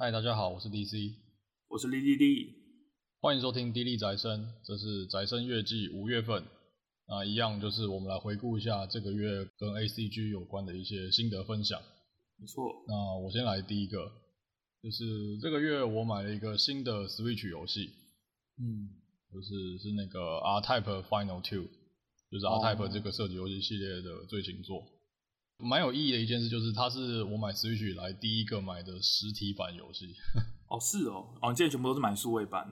嗨，大家好，我是 DC，我是 D D D，，欢迎收听《滴滴宅生》，这是宅生月季五月份，那一样就是我们来回顾一下这个月跟 ACG 有关的一些心得分享。没错，那我先来第一个，就是这个月我买了一个新的 Switch 游戏，嗯，就是是那个 R-Type Final Two，就是 R-Type 这个射击游戏系列的最新作。哦蛮有意义的一件事就是，它是我买 Switch 以来第一个买的实体版游戏。哦，是哦，哦，你之前全部都是买数位版。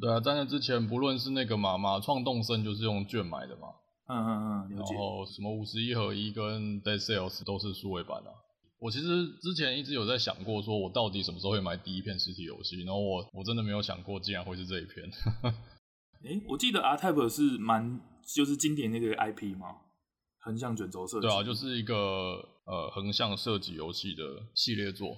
对啊，在那之前，不论是那个嘛嘛创动森，就是用券买的嘛。嗯嗯嗯，了解。然后什么五十一合一跟 Dead Sales 都是数位版啊。我其实之前一直有在想过，说我到底什么时候会买第一片实体游戏，然后我我真的没有想过，竟然会是这一片。哎，我记得 R-Type 是蛮就是经典那个 IP 吗？横向卷轴设计，对啊，就是一个呃横向设计游戏的系列作。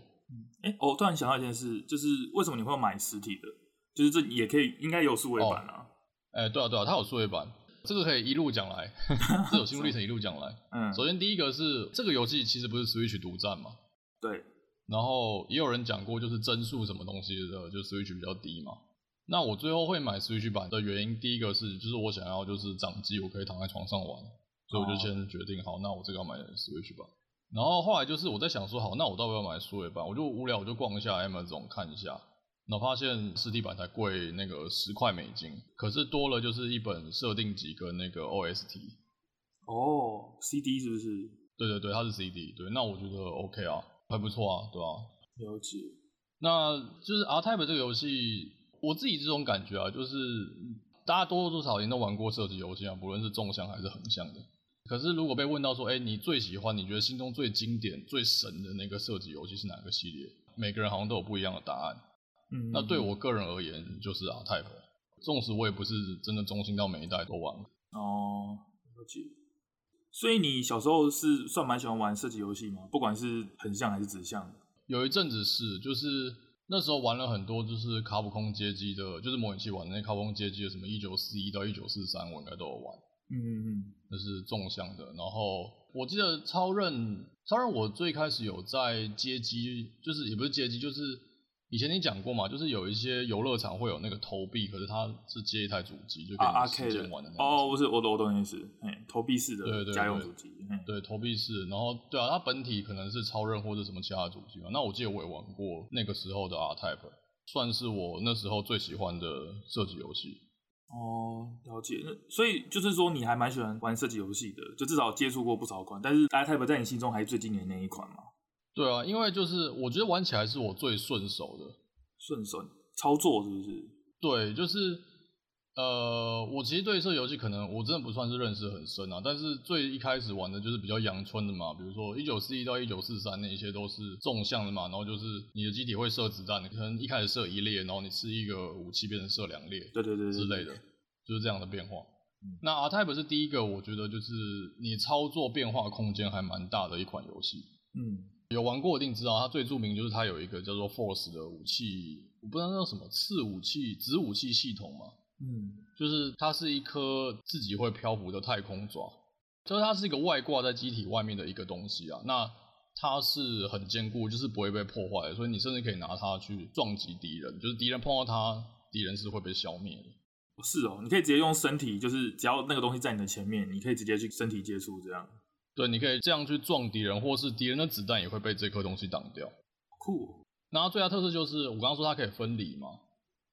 哎、欸，我突然想到一件事，就是为什么你会买实体的？就是这也可以，应该有数位版啊。哎、哦欸，对啊，对啊，它有数位版，这个可以一路讲来，这有心路历程一路讲来。嗯，首先第一个是这个游戏其实不是 Switch 独占嘛。对。然后也有人讲过，就是帧数什么东西的，就 Switch 比较低嘛。那我最后会买 Switch 版的原因，第一个是就是我想要就是掌机，我可以躺在床上玩。所以我就先决定好，那我这个要买 Switch 吧。然后后来就是我在想说，好，那我到底要买数位版？我就无聊，我就逛一下 Amazon 看一下，然后发现实体版才贵那个十块美金，可是多了就是一本设定集跟那个 OST。哦，CD 是不是？对对对，它是 CD。对，那我觉得 OK 啊，还不错啊，对吧？了解。那就是 R-Type 这个游戏，我自己这种感觉啊，就是大家多多少少也都玩过射击游戏啊，不论是纵向还是横向的。可是，如果被问到说，哎、欸，你最喜欢、你觉得心中最经典、最神的那个射击游戏是哪个系列？每个人好像都有不一样的答案。嗯，那对我个人而言，就是 R-Type。纵使我也不是真的忠心到每一代都玩。哦，了解。所以你小时候是算蛮喜欢玩射击游戏吗？不管是横向还是直向？有一阵子是，就是那时候玩了很多，就是卡普空街机的，就是模拟器玩的那卡普空街机的，什么一九四一到一九四三，我应该都有玩。嗯嗯嗯，那是纵向的。然后我记得超任，超任我最开始有在街机，就是也不是街机，就是以前你讲过嘛，就是有一些游乐场会有那个投币，可是它是接一台主机就可以时间玩的那种。哦，不是，我懂我懂意思，哎，投币式的，对对对，家用主机，对，投币式。然后对啊，它本体可能是超任或者什么其他的主机嘛。那我记得我也玩过那个时候的 R-Type，算是我那时候最喜欢的射击游戏。哦，了解。那所以就是说，你还蛮喜欢玩射击游戏的，就至少接触过不少款。但是 i type 在你心中还是最经典的那一款嘛？对啊，因为就是我觉得玩起来是我最顺手的，顺手操作是不是？对，就是呃，我其实对这游戏可能我真的不算是认识很深啊。但是最一开始玩的就是比较阳春的嘛，比如说一九四一到一九四三那些都是纵向的嘛，然后就是你的机体会射子弹，你可能一开始射一列，然后你吃一个武器变成射两列，对对对之类的。就是这样的变化。嗯、那 R-Type 是第一个，我觉得就是你操作变化空间还蛮大的一款游戏。嗯，有玩过一定知道，它最著名就是它有一个叫做 Force 的武器，我不知道那叫什么次武器、子武器系统嘛。嗯，就是它是一颗自己会漂浮的太空爪，就是它是一个外挂在机体外面的一个东西啊。那它是很坚固，就是不会被破坏，所以你甚至可以拿它去撞击敌人，就是敌人碰到它，敌人是会被消灭的。是哦，你可以直接用身体，就是只要那个东西在你的前面，你可以直接去身体接触这样。对，你可以这样去撞敌人，或是敌人的子弹也会被这颗东西挡掉。酷。然后最大特色就是我刚刚说它可以分离嘛，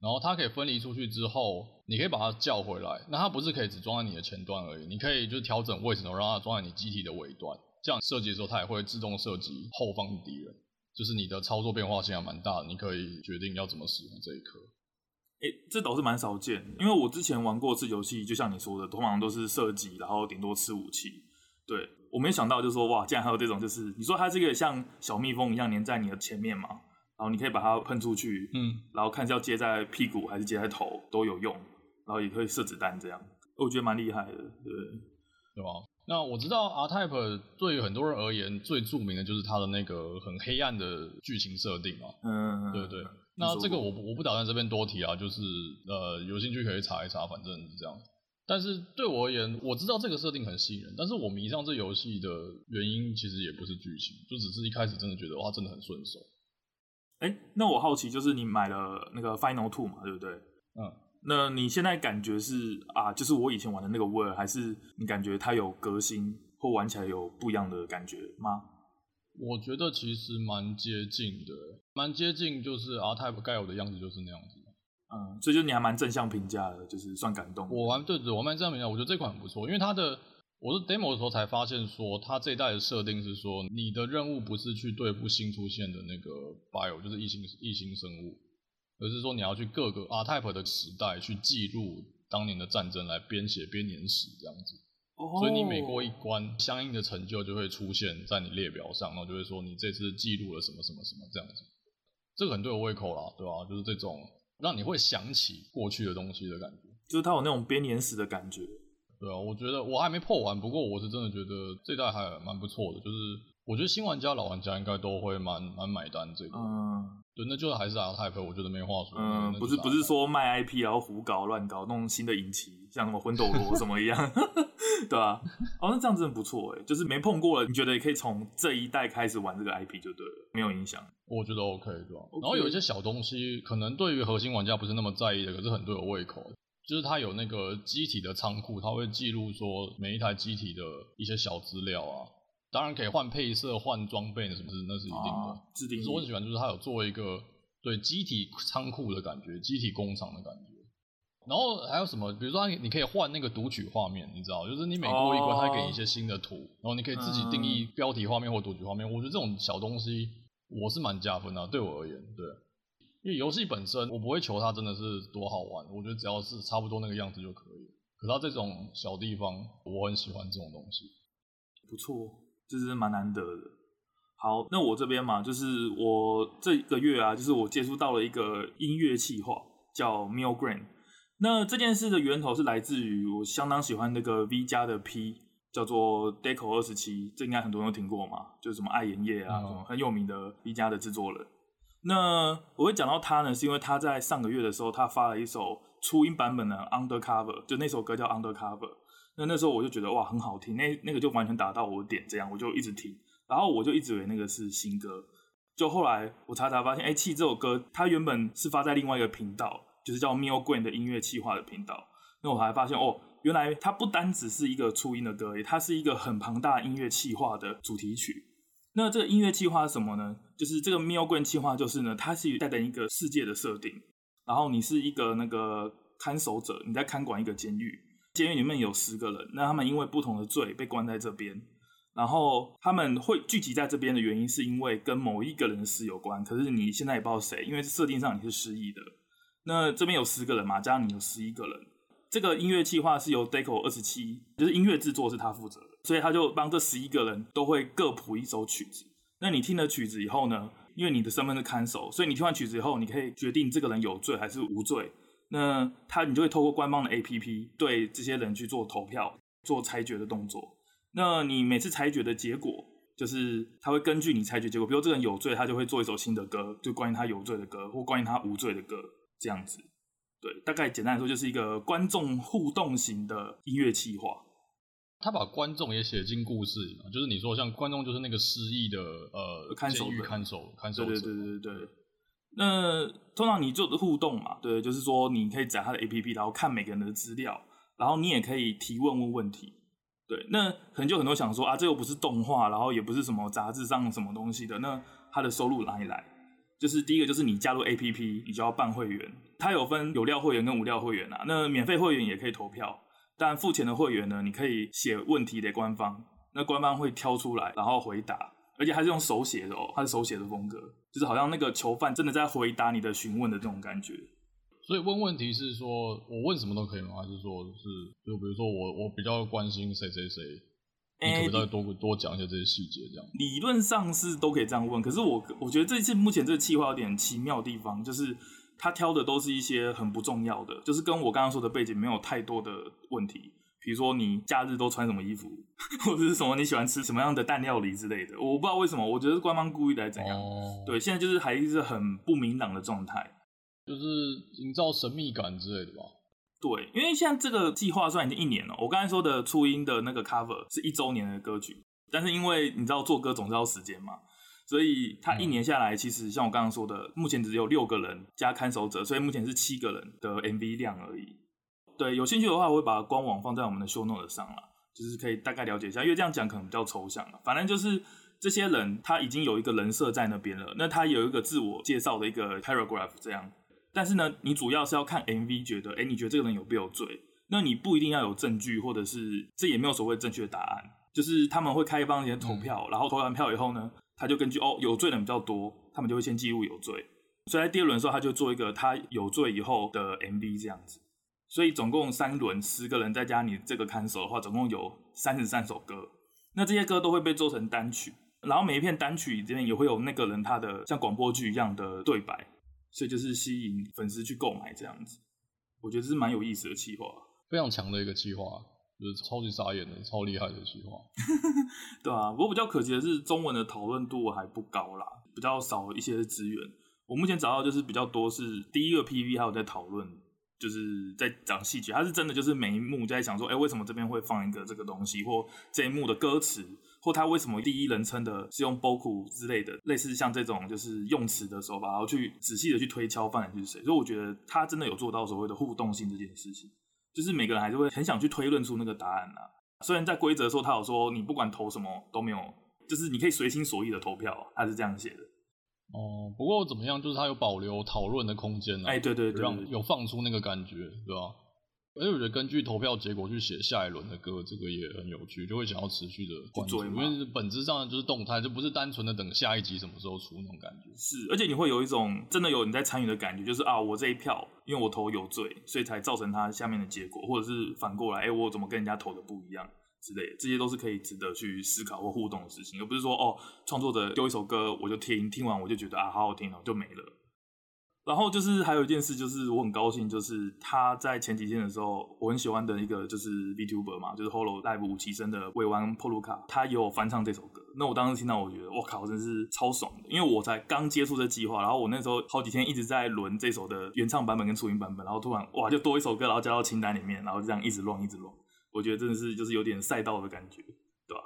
然后它可以分离出去之后，你可以把它叫回来。那它不是可以只装在你的前端而已，你可以就是调整位置，然后让它装在你机体的尾端。这样射击的时候，它也会自动射击后方的敌人。就是你的操作变化性还蛮大的，你可以决定要怎么使用这一颗。诶、欸，这倒是蛮少见，因为我之前玩过一次游戏，就像你说的，通常都是射击，然后顶多吃武器。对，我没想到，就说哇，竟然还有这种，就是你说它这个像小蜜蜂一样粘在你的前面嘛，然后你可以把它喷出去，嗯，然后看是要接在屁股还是接在头都有用，然后也可以射子弹这样，我觉得蛮厉害的，对，对吧？那我知道 R-Type 对于很多人而言最著名的就是它的那个很黑暗的剧情设定嘛，嗯，对对。那这个我我不打算这边多提啊，就是呃有兴趣可以查一查，反正是这样。但是对我而言，我知道这个设定很吸引人，但是我迷上这游戏的原因其实也不是剧情，就只是一开始真的觉得哇真的很顺手。哎、欸，那我好奇，就是你买了那个 Final Two 嘛，对不对？嗯，那你现在感觉是啊，就是我以前玩的那个味儿，还是你感觉它有革新或玩起来有不一样的感觉吗？我觉得其实蛮接近的，蛮接近，就是 R-Type 该有的样子就是那样子。嗯，所以就你还蛮正向评价的，就是算感动。我玩对对，我蛮正向评价，我觉得这款很不错，因为它的。我是 demo 的时候才发现，说它这一代的设定是说，你的任务不是去对付新出现的那个 bio，就是异星异星生物，而是说你要去各个 R-Type 的时代去记录当年的战争，来编写编年史这样子。Oh. 所以你每过一关，相应的成就就会出现在你列表上，然后就会说你这次记录了什么什么什么这样子。这个很对我胃口啦，对吧？就是这种让你会想起过去的东西的感觉，就是它有那种编年史的感觉。对啊，我觉得我还没破完，不过我是真的觉得这代还蛮不错的。就是我觉得新玩家、老玩家应该都会蛮蛮买单这个。嗯，对，那就还是 R-Type，我觉得没话说。嗯，不是不是说卖 IP 然后胡搞乱搞弄新的引擎，像什么魂斗罗什么一样，对啊。哦，那这样真的不错哎，就是没碰过了，你觉得也可以从这一代开始玩这个 IP 就对了，没有影响。我觉得 OK 对吧？Okay. 然后有一些小东西，可能对于核心玩家不是那么在意的，可是很对我胃口。就是它有那个机体的仓库，它会记录说每一台机体的一些小资料啊，当然可以换配色、换装备什么的，那是一定的。啊、是我很喜欢，就是它有做一个对机体仓库的感觉，机体工厂的感觉。然后还有什么？比如说你可以换那个读取画面，你知道，就是你每过一关，它给你一些新的图，然后你可以自己定义标题画面或读取画面。我觉得这种小东西我是蛮加分的，对我而言，对。因为游戏本身，我不会求它真的是多好玩，我觉得只要是差不多那个样子就可以。可是它这种小地方，我很喜欢这种东西。不错，这是蛮难得的。好，那我这边嘛，就是我这个月啊，就是我接触到了一个音乐企划，叫 Mill Grain。那这件事的源头是来自于我相当喜欢那个 V 加的 P，叫做 Deco 二十七，这应该很多人都听过嘛，就是什么爱盐业啊，嗯、很有名的 V 加的制作人。那我会讲到他呢，是因为他在上个月的时候，他发了一首初音版本的《Undercover》，就那首歌叫《Undercover》。那那时候我就觉得哇，很好听，那那个就完全打到我点，这样我就一直听，然后我就一直以为那个是新歌。就后来我查查发现，哎，其实这首歌它原本是发在另外一个频道，就是叫 m i l g r a n 的音乐企划的频道。那我还发现哦，原来它不单只是一个初音的歌，它是一个很庞大音乐企划的主题曲。那这个音乐计划是什么呢？就是这个 Milgram 计划，就是呢，它是带着一个世界的设定，然后你是一个那个看守者，你在看管一个监狱，监狱里面有十个人，那他们因为不同的罪被关在这边，然后他们会聚集在这边的原因是因为跟某一个人的事有关，可是你现在也不知道谁，因为设定上你是失忆的。那这边有十个人嘛，加上你有十一个人，这个音乐计划是由 Deco 二十七，就是音乐制作是他负责的。所以他就帮这十一个人都会各谱一首曲子。那你听了曲子以后呢？因为你的身份是看守，所以你听完曲子以后，你可以决定这个人有罪还是无罪。那他你就会透过官方的 APP 对这些人去做投票、做裁决的动作。那你每次裁决的结果，就是他会根据你裁决结果，比如这个人有罪，他就会做一首新的歌，就关于他有罪的歌，或关于他无罪的歌，这样子。对，大概简单来说，就是一个观众互动型的音乐企划。他把观众也写进故事里嘛，就是你说像观众就是那个失忆的呃看守的看守看守者，对对对对对。那通常你就互动嘛，对，就是说你可以载他的 APP，然后看每个人的资料，然后你也可以提问问问题。对，那可能就很多想说啊，这又不是动画，然后也不是什么杂志上什么东西的，那他的收入哪里来？就是第一个就是你加入 APP，你就要办会员，它有分有料会员跟无料会员啊。那免费会员也可以投票。但付钱的会员呢，你可以写问题给官方，那官方会挑出来，然后回答，而且还是用手写的哦，他是手写的风格，就是好像那个囚犯真的在回答你的询问的这种感觉。所以问问题是说我问什么都可以吗？还是说是就比如说我我比较关心谁谁谁，你可不可以再多多讲一些这些细节这样？理论上是都可以这样问，可是我我觉得这次目前这个企划有点奇妙的地方，就是。他挑的都是一些很不重要的，就是跟我刚刚说的背景没有太多的问题。比如说你假日都穿什么衣服，或者是什么你喜欢吃什么样的蛋料理之类的，我不知道为什么，我觉得是官方故意来怎样。哦、对，现在就是还是很不明朗的状态，就是营造神秘感之类的吧。对，因为现在这个计划算已经一年了。我刚才说的初音的那个 cover 是一周年的歌曲，但是因为你知道做歌总是要时间嘛。所以他一年下来，其实像我刚刚说的，目前只有六个人加看守者，所以目前是七个人的 MV 量而已。对，有兴趣的话，我会把官网放在我们的 show note 上了，就是可以大概了解一下，因为这样讲可能比较抽象了。反正就是这些人他已经有一个人设在那边了，那他有一个自我介绍的一个 paragraph 这样。但是呢，你主要是要看 MV，觉得，哎，你觉得这个人有没有罪？那你不一定要有证据，或者是这也没有所谓正确的答案。就是他们会开放一些投票，嗯、然后投完票以后呢，他就根据哦有罪的人比较多，他们就会先记录有罪。所以在第二轮的时候，他就做一个他有罪以后的 MV 这样子。所以总共三轮，十个人再加你这个看守的话，总共有三十三首歌。那这些歌都会被做成单曲，然后每一片单曲里面也会有那个人他的像广播剧一样的对白，所以就是吸引粉丝去购买这样子。我觉得这是蛮有意思的企划。非常强的一个企划，就是超级傻眼的、超厉害的企划。对啊，不过比较可惜的是，中文的讨论度还不高啦，比较少一些资源。我目前找到就是比较多是第一个 PV 还有在讨论，就是在讲细节，他是真的就是每一幕在想说，哎、欸，为什么这边会放一个这个东西，或这一幕的歌词，或他为什么第一人称的是用 boku 之类的，类似像这种就是用词的手法，然后去仔细的去推敲犯人是谁。所以我觉得他真的有做到所谓的互动性这件事情。就是每个人还是会很想去推论出那个答案啊。虽然在规则说他有说你不管投什么都没有，就是你可以随心所欲的投票，他是这样写的。哦，不过怎么样，就是他有保留讨论的空间啊。哎，对对对，让有放出那个感觉，对吧？而且我觉得根据投票结果去写下一轮的歌，这个也很有趣，就会想要持续的关注，因为本质上就是动态，就不是单纯的等下一集什么时候出那种感觉。是，而且你会有一种真的有你在参与的感觉，就是啊，我这一票因为我投有罪，所以才造成他下面的结果，或者是反过来，哎、欸，我怎么跟人家投的不一样之类的，这些都是可以值得去思考或互动的事情，而不是说哦，创作者丢一首歌我就听，听完我就觉得啊，好好听哦，就没了。然后就是还有一件事，就是我很高兴，就是他在前几天的时候，我很喜欢的一个就是 VTuber 嘛，就是 Hololive 五期生的尾丸破路卡，他也有翻唱这首歌。那我当时听到，我觉得我靠，真是超爽的，因为我才刚接触这计划，然后我那时候好几天一直在轮这首的原唱版本跟初音版本，然后突然哇，就多一首歌，然后加到清单里面，然后就这样一直乱一直乱，我觉得真的是就是有点赛道的感觉，对吧？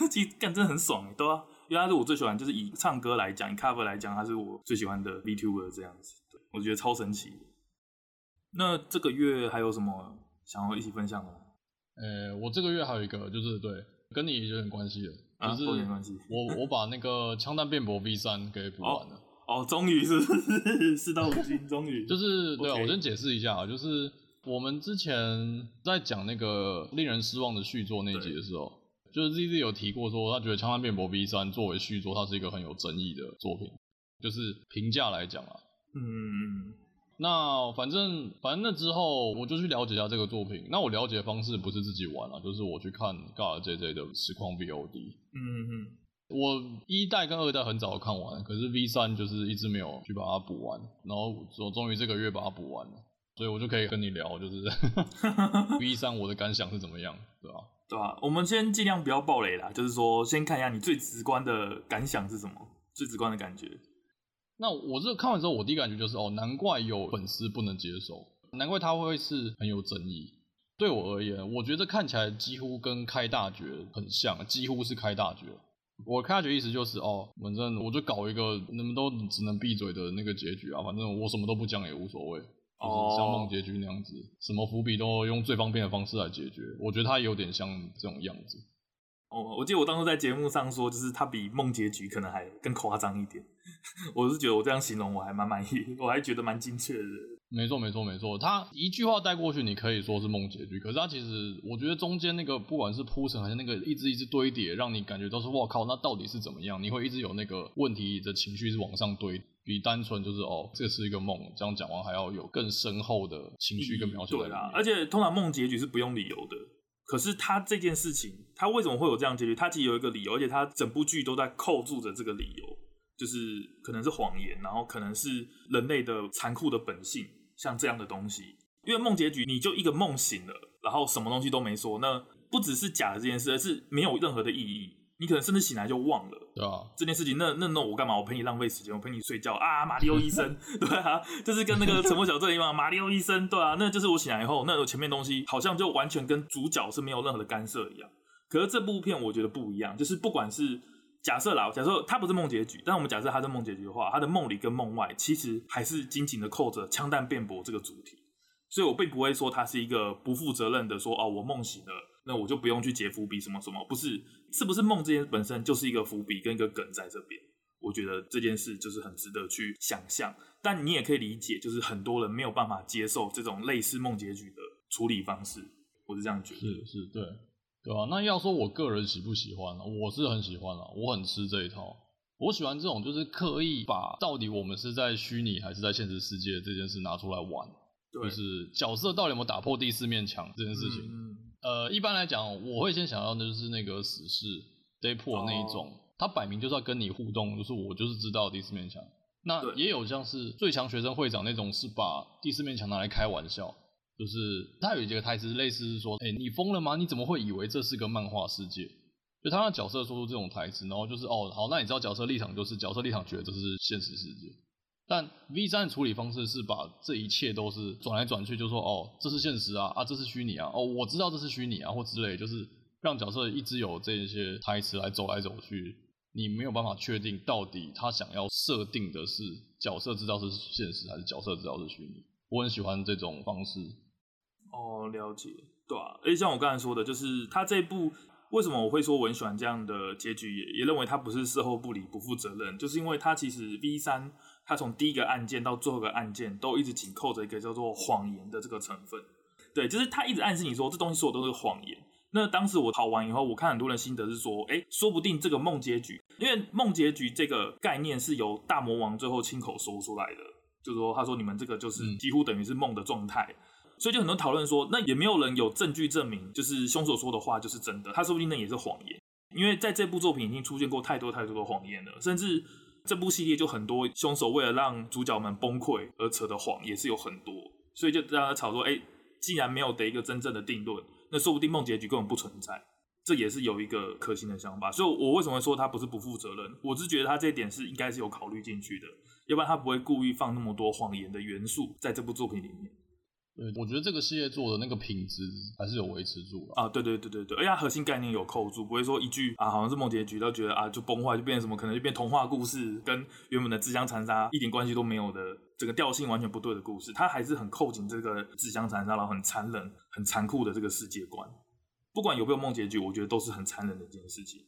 其实干真的很爽，对吧？因为他是我最喜欢，就是以唱歌来讲，以 cover 来讲，他是我最喜欢的 VTuber 这样子，对，我觉得超神奇。那这个月还有什么想要一起分享的吗？呃、欸，我这个月还有一个，就是对，跟你有点关系的，就是有点关系。我我把那个枪弹辩驳 V 三给补完了。哦，终于是不是 事到五星，终于。就是对啊我先解释一下啊，就是我们之前在讲那个令人失望的续作那集的时候。就是 ZZ 有提过说，他觉得《枪弹辩驳 V 三》作为续作，它是一个很有争议的作品。就是评价来讲啊，嗯，那反正反正那之后，我就去了解一下这个作品。那我了解的方式不是自己玩啊，就是我去看 GARJJ 的实况 VOD。嗯嗯，我一代跟二代很早看完，可是 V 三就是一直没有去把它补完，然后我终于这个月把它补完了，所以我就可以跟你聊，就是 V 三我的感想是怎么样，对吧？对吧？我们先尽量不要暴雷啦，就是说，先看一下你最直观的感想是什么，最直观的感觉。那我这看完之后，我第一感觉就是，哦，难怪有粉丝不能接受，难怪他会是很有争议。对我而言，我觉得看起来几乎跟开大绝很像，几乎是开大绝。我开大绝意思就是，哦，反正我就搞一个你们都只能闭嘴的那个结局啊，反正我什么都不讲也无所谓。就是像梦结局那样子，oh. 什么伏笔都用最方便的方式来解决。我觉得它有点像这种样子。哦、oh，我记得我当时在节目上说，就是它比梦结局可能还更夸张一点。我是觉得我这样形容我还蛮满意，我还觉得蛮精确的。没错，没错，没错。它一句话带过去，你可以说是梦结局，可是它其实，我觉得中间那个不管是铺陈还是那个一直一直堆叠，让你感觉都是我靠，那到底是怎么样？你会一直有那个问题的情绪是往上堆。比单纯就是哦，这是一个梦，这样讲完还要有更深厚的情绪跟描写。对啊，而且通常梦结局是不用理由的，可是他这件事情，他为什么会有这样结局？他其实有一个理由，而且他整部剧都在扣住着这个理由，就是可能是谎言，然后可能是人类的残酷的本性，像这样的东西。因为梦结局，你就一个梦醒了，然后什么东西都没说，那不只是假的这件事，而是没有任何的意义。你可能甚至醒来就忘了，对啊，这件事情，那那那我干嘛？我陪你浪费时间，我陪你睡觉啊！马里奥医生，对啊，就是跟那个沉默小镇一样，马里奥医生，对啊，那就是我醒来以后，那我前面东西好像就完全跟主角是没有任何的干涉一样。可是这部片我觉得不一样，就是不管是假设啦，假设他不是梦结局，但我们假设他是梦结局的话，他的梦里跟梦外其实还是紧紧的扣着枪弹辩驳这个主题，所以我并不会说他是一个不负责任的说哦，我梦醒了，那我就不用去解伏笔什么什么，不是，是不是梦这件本身就是一个伏笔跟一个梗在这边，我觉得这件事就是很值得去想象，但你也可以理解，就是很多人没有办法接受这种类似梦结局的处理方式，我是这样觉得，是是，对。对吧、啊？那要说我个人喜不喜欢呢？我是很喜欢啊，我很吃这一套。我喜欢这种就是刻意把到底我们是在虚拟还是在现实世界这件事拿出来玩，对就是角色到底有没有打破第四面墙这件事情。嗯、呃，一般来讲，我会先想到的就是那个死侍 Deadpool 那一种，哦、他摆明就是要跟你互动，就是我就是知道第四面墙。那也有像是最强学生会长那种，是把第四面墙拿来开玩笑。就是他有一个台词，类似是说：“哎、欸，你疯了吗？你怎么会以为这是个漫画世界？”就他让角色说出这种台词，然后就是哦，好，那你知道角色立场就是角色立场觉得这是现实世界。但 V 三的处理方式是把这一切都是转来转去，就说：“哦，这是现实啊，啊，这是虚拟啊，哦，我知道这是虚拟啊，或之类，就是让角色一直有这些台词来走来走去，你没有办法确定到底他想要设定的是角色知道是现实，还是角色知道是虚拟。我很喜欢这种方式。”哦，了解，对啊，而且像我刚才说的，就是他这部为什么我会说我很喜欢这样的结局，也也认为他不是事后不理、不负责任，就是因为他其实 V 三，他从第一个案件到最后一个案件都一直紧扣着一个叫做谎言的这个成分，对，就是他一直暗示你说这东西所有都是谎言。那当时我跑完以后，我看很多人心得是说，哎，说不定这个梦结局，因为梦结局这个概念是由大魔王最后亲口说出来的，就是说他说你们这个就是几乎等于是梦的状态。嗯所以就很多讨论说，那也没有人有证据证明，就是凶手说的话就是真的。他说不定那也是谎言，因为在这部作品已经出现过太多太多的谎言了。甚至这部系列就很多凶手为了让主角们崩溃而扯的谎也是有很多。所以就让他吵说，哎，既然没有得一个真正的定论，那说不定梦结局根本不存在。这也是有一个可行的想法。所以我为什么会说他不是不负责任？我是觉得他这一点是应该是有考虑进去的，要不然他不会故意放那么多谎言的元素在这部作品里面。对，我觉得这个系列做的那个品质还是有维持住了啊！对对对对对，而且它核心概念有扣住，不会说一句啊，好像是梦结局，都觉得啊就崩坏，就变成什么，可能就变童话故事，跟原本的自相残杀一点关系都没有的，这个调性完全不对的故事，它还是很扣紧这个自相残杀，然后很残忍、很残酷的这个世界观。不管有没有梦结局，我觉得都是很残忍的一件事情。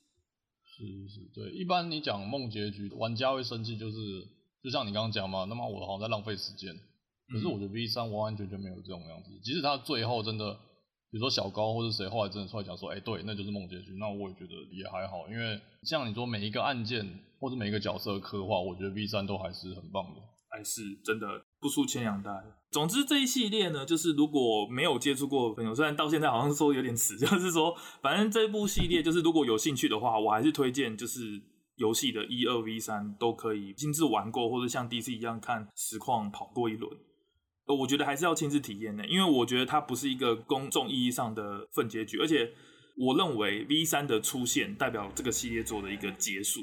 是是，对。一般你讲梦结局，玩家会生气，就是就像你刚刚讲嘛，那么我好像在浪费时间。可是我觉得 V 三完完全全没有这种样子，即使他最后真的，比如说小高或者谁后来真的出来讲说，哎、对，那就是梦结局，那我也觉得也还好，因为像你说每一个案件或者每一个角色的刻画，我觉得 V 三都还是很棒的，还是真的不输前两代。总之这一系列呢，就是如果没有接触过的朋友，虽然到现在好像说有点迟，就是说反正这部系列就是如果有兴趣的话，我还是推荐就是游戏的一二 V 三都可以亲自玩过，或者像 DC 一样看实况跑过一轮。呃，我觉得还是要亲自体验的，因为我觉得它不是一个公众意义上的粪结局，而且我认为 V 三的出现代表这个系列做的一个结束，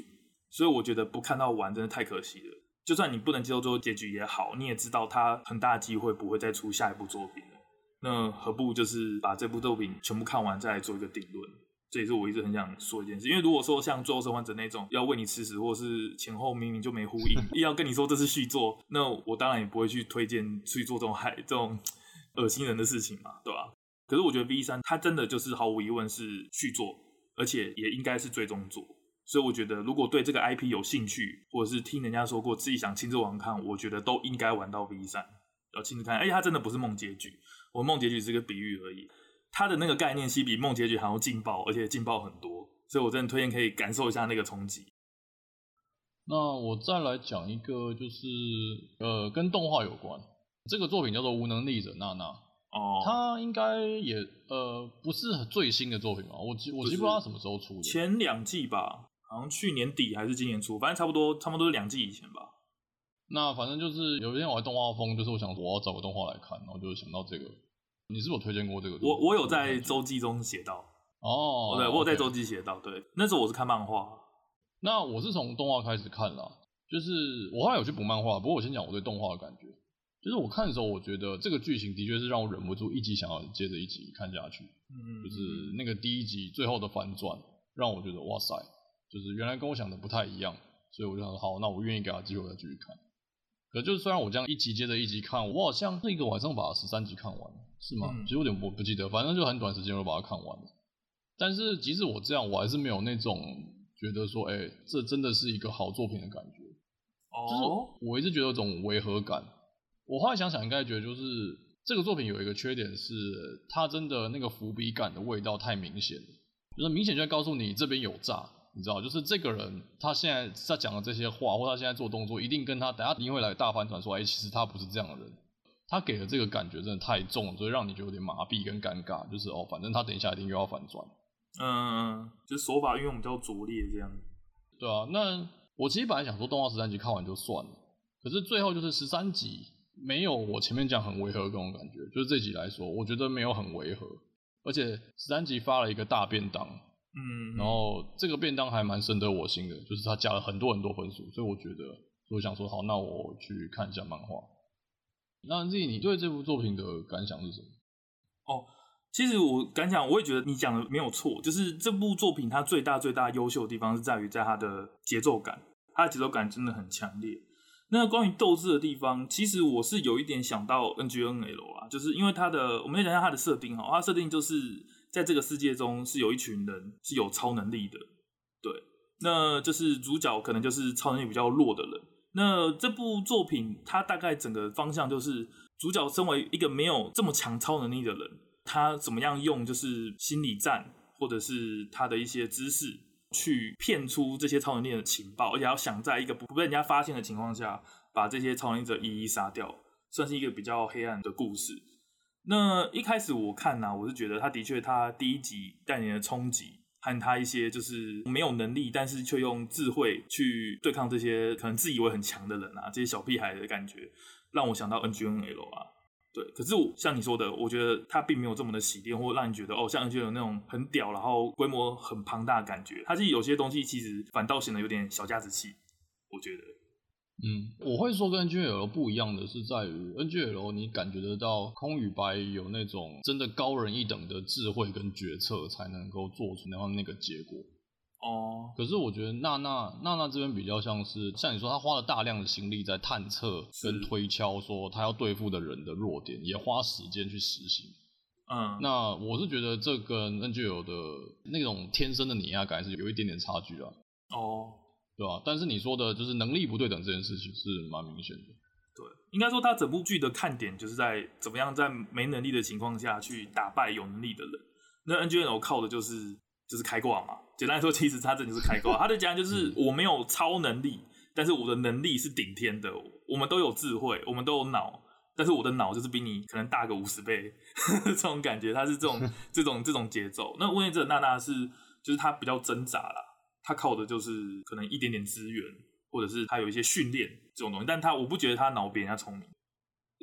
所以我觉得不看到完真的太可惜了。就算你不能接受最后结局也好，你也知道它很大机会不会再出下一部作品了，那何不就是把这部作品全部看完再来做一个定论？这也是我一直很想说一件事，因为如果说像《最后生还者》那种要为你吃屎，或是前后明明就没呼应，硬要跟你说这是续作，那我当然也不会去推荐去做这种害这种 恶心人的事情嘛，对吧？可是我觉得 V 三它真的就是毫无疑问是续作，而且也应该是最终作，所以我觉得如果对这个 IP 有兴趣，或者是听人家说过自己想亲自玩看，我觉得都应该玩到 V 三，要亲自看。而且它真的不是梦结局，我梦结局是个比喻而已。它的那个概念其实比梦结局还要劲爆，而且劲爆很多，所以我真的推荐可以感受一下那个冲击。那我再来讲一个，就是呃跟动画有关，这个作品叫做《无能力者娜娜》哦，它应该也呃不是最新的作品吧？我记我记不知道它什么时候出的，前两季吧，好像去年底还是今年初，反正差不多差不多是两季以前吧。那反正就是有一天我在动画风，就是我想我要找个动画来看，然后就想到这个。你是不是有推荐过这个？我我有在周记中写到哦，对，我有在周记写到，对，那时候我是看漫画，那我是从动画开始看啦，就是我后来有去补漫画，不过我先讲我对动画的感觉，就是我看的时候，我觉得这个剧情的确是让我忍不住一集想要接着一集看下去，嗯，就是那个第一集最后的反转，让我觉得哇塞，就是原来跟我想的不太一样，所以我就想说好，那我愿意给他机会再继续看。可就是虽然我这样一集接着一集看，我好像那个晚上把十三集看完，是吗？嗯、其实有点我不记得，反正就很短时间我把它看完了。但是即使我这样，我还是没有那种觉得说，哎、欸，这真的是一个好作品的感觉。哦，就是我一直觉得有种违和感。我后来想想，应该觉得就是这个作品有一个缺点是，它真的那个伏笔感的味道太明显，就是明显就在告诉你这边有诈。你知道，就是这个人，他现在在讲的这些话，或他现在做动作，一定跟他等下一定会来大反转，说，哎，其实他不是这样的人。他给的这个感觉真的太重了，所以让你觉得有点麻痹跟尴尬。就是哦，反正他等一下一定又要反转。嗯嗯，就是手法运用比较拙劣这样。对啊，那我其实本来想说动画十三集看完就算了，可是最后就是十三集没有我前面讲很违和的这种感觉，就是这集来说，我觉得没有很违和，而且十三集发了一个大便当。嗯，然后这个便当还蛮深得我心的，就是他加了很多很多分数，所以我觉得，所以我想说，好，那我去看一下漫画。那 Z，你对这部作品的感想是什么？哦，其实我感想，我也觉得你讲的没有错，就是这部作品它最大最大优秀的地方是在于在它的节奏感，它的节奏感真的很强烈。那关于斗志的地方，其实我是有一点想到 NGNL 啊，就是因为它的，我们先讲一下它的设定哈，它设定就是。在这个世界中是有一群人是有超能力的，对，那就是主角可能就是超能力比较弱的人。那这部作品它大概整个方向就是主角身为一个没有这么强超能力的人，他怎么样用就是心理战或者是他的一些知识去骗出这些超能力的情报，而且要想在一个不被人家发现的情况下把这些超能力者一一杀掉，算是一个比较黑暗的故事。那一开始我看呢、我是觉得他的确，他第一集带来的冲击和他一些就是没有能力，但是却用智慧去对抗这些可能自以为很强的人啊，这些小屁孩的感觉，让我想到 NGNL 啊。对，可是我像你说的，我觉得他并没有这么的洗练，或让你觉得哦，像 NGNL 那种很屌，然后规模很庞大的感觉。他是有些东西其实反倒显得有点小家子气，我觉得。嗯，我会说跟 NGL 不一样的是在于 NGL 你感觉得到空与白有那种真的高人一等的智慧跟决策才能够做出那样那个结果。哦，可是我觉得娜娜娜娜这边比较像是像你说，她花了大量的心力在探测跟推敲，说她要对付的人的弱点，也花时间去实行。嗯，那我是觉得这跟 NGL 的那种天生的碾压感是有一点点差距的。哦。对吧？但是你说的就是能力不对等这件事情是蛮明显的。对，应该说他整部剧的看点就是在怎么样在没能力的情况下去打败有能力的人。那 N G N O 靠的就是就是开挂嘛。简单来说，其实他这就是开挂。他的讲就是我没有超能力，但是我的能力是顶天的。我们都有智慧，我们都有脑，但是我的脑就是比你可能大个五十倍，这种感觉。他是这种 这种这种节奏。那问题这娜娜是就是他比较挣扎啦。他靠的就是可能一点点资源，或者是他有一些训练这种东西，但他我不觉得他脑比人家聪明，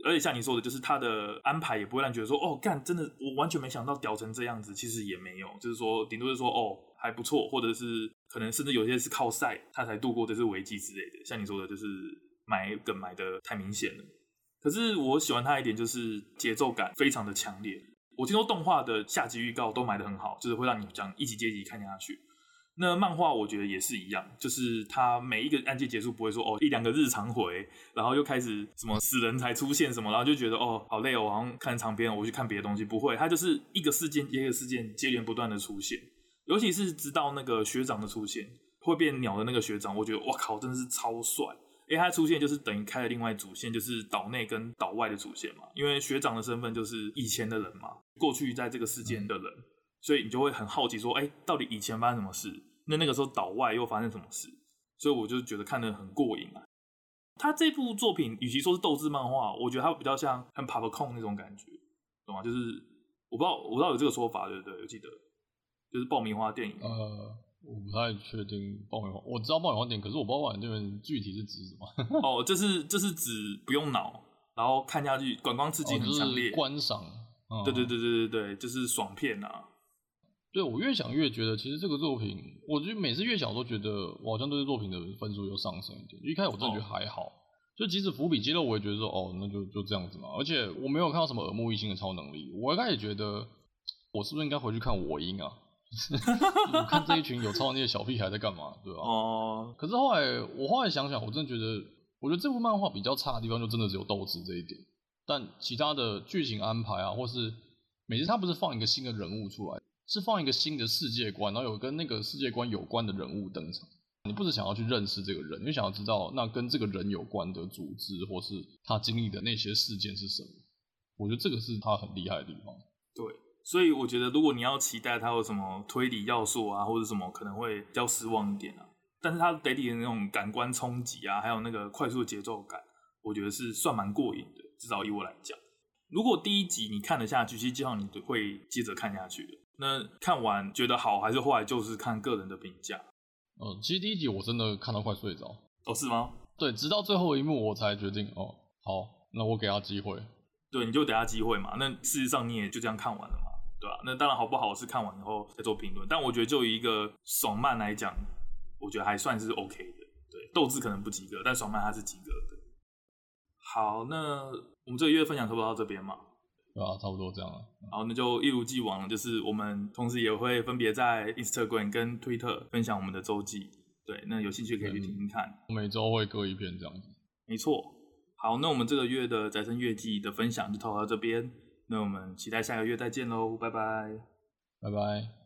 而且像你说的，就是他的安排也不会让你觉得说哦干真的我完全没想到屌成这样子，其实也没有，就是说顶多是说哦还不错，或者是可能甚至有些是靠赛他才度过这次危机之类的，像你说的，就是埋梗埋的太明显了。可是我喜欢他一点就是节奏感非常的强烈，我听说动画的下集预告都埋的很好，就是会让你这样一集接一集看下去。那漫画我觉得也是一样，就是他每一个案件结束不会说哦一两个日常回，然后又开始什么死人才出现什么，然后就觉得哦好累哦，我好像看长篇，我去看别的东西。不会，他就是一个事件接一个事件接连不断的出现，尤其是直到那个学长的出现，会变鸟的那个学长，我觉得哇靠，真的是超帅。因为他出现就是等于开了另外主线，就是岛内跟岛外的主线嘛。因为学长的身份就是以前的人嘛，过去在这个世间的人。所以你就会很好奇说，哎、到底以前发生什么事？那那个时候岛外又发生什么事？所以我就觉得看得很过瘾啊。他这部作品与其说是斗志漫画，我觉得它比较像很 popcorn 那种感觉，懂吗？就是我不知道，我不知道有这个说法对不对？我记得就是爆米花电影。呃，我不太确定爆米花，我知道爆米花电影，可是我不知道爆米花这边具体是指什么。哦，这是这是指不用脑，然后看下去感官刺激很强烈，哦就是、观赏。嗯、对对对对对对，就是爽片啊。对，我越想越觉得，其实这个作品，我就每次越想都觉得，我好像对这作品的分数又上升一点。一开始我真的觉得还好，就即使伏笔揭露，我也觉得说，哦，那就就这样子嘛。而且我没有看到什么耳目一新的超能力。我一开始觉得，我是不是应该回去看我音啊？我 看这一群有超能力的小屁孩在干嘛，对吧？哦。可是后来我后来想想，我真的觉得，我觉得这部漫画比较差的地方就真的只有斗志这一点，但其他的剧情安排啊，或是每次他不是放一个新的人物出来，是放一个新的世界观，然后有跟那个世界观有关的人物登场。你不是想要去认识这个人，你想要知道那跟这个人有关的组织，或是他经历的那些事件是什么？我觉得这个是他很厉害的地方。对，所以我觉得如果你要期待他有什么推理要素啊，或者什么，可能会比较失望一点啊。但是他给你的那种感官冲击啊，还有那个快速节奏感，我觉得是算蛮过瘾的。至少以我来讲，如果第一集你看得下去，其实基本上你会接着看下去的。那看完觉得好还是坏，就是看个人的评价。嗯，其实第一集我真的看到快睡着。哦，是吗？对，直到最后一幕我才决定，哦，好，那我给他机会。对，你就给他机会嘛。那事实上你也就这样看完了嘛，对吧、啊？那当然好不好是看完以后再做评论。但我觉得就一个爽漫来讲，我觉得还算是 OK 的。对，斗志可能不及格，但爽漫它是及格的。好，那我们这个月分享差不多到这边嘛。对啊，差不多这样了。好，那就一如既往，就是我们同时也会分别在 Instagram 跟 Twitter 分享我们的周记。对，那有兴趣可以去听听看。每周会各一篇这样子。没错。好，那我们这个月的宅生月记的分享就到这边。那我们期待下个月再见喽，拜拜。拜拜。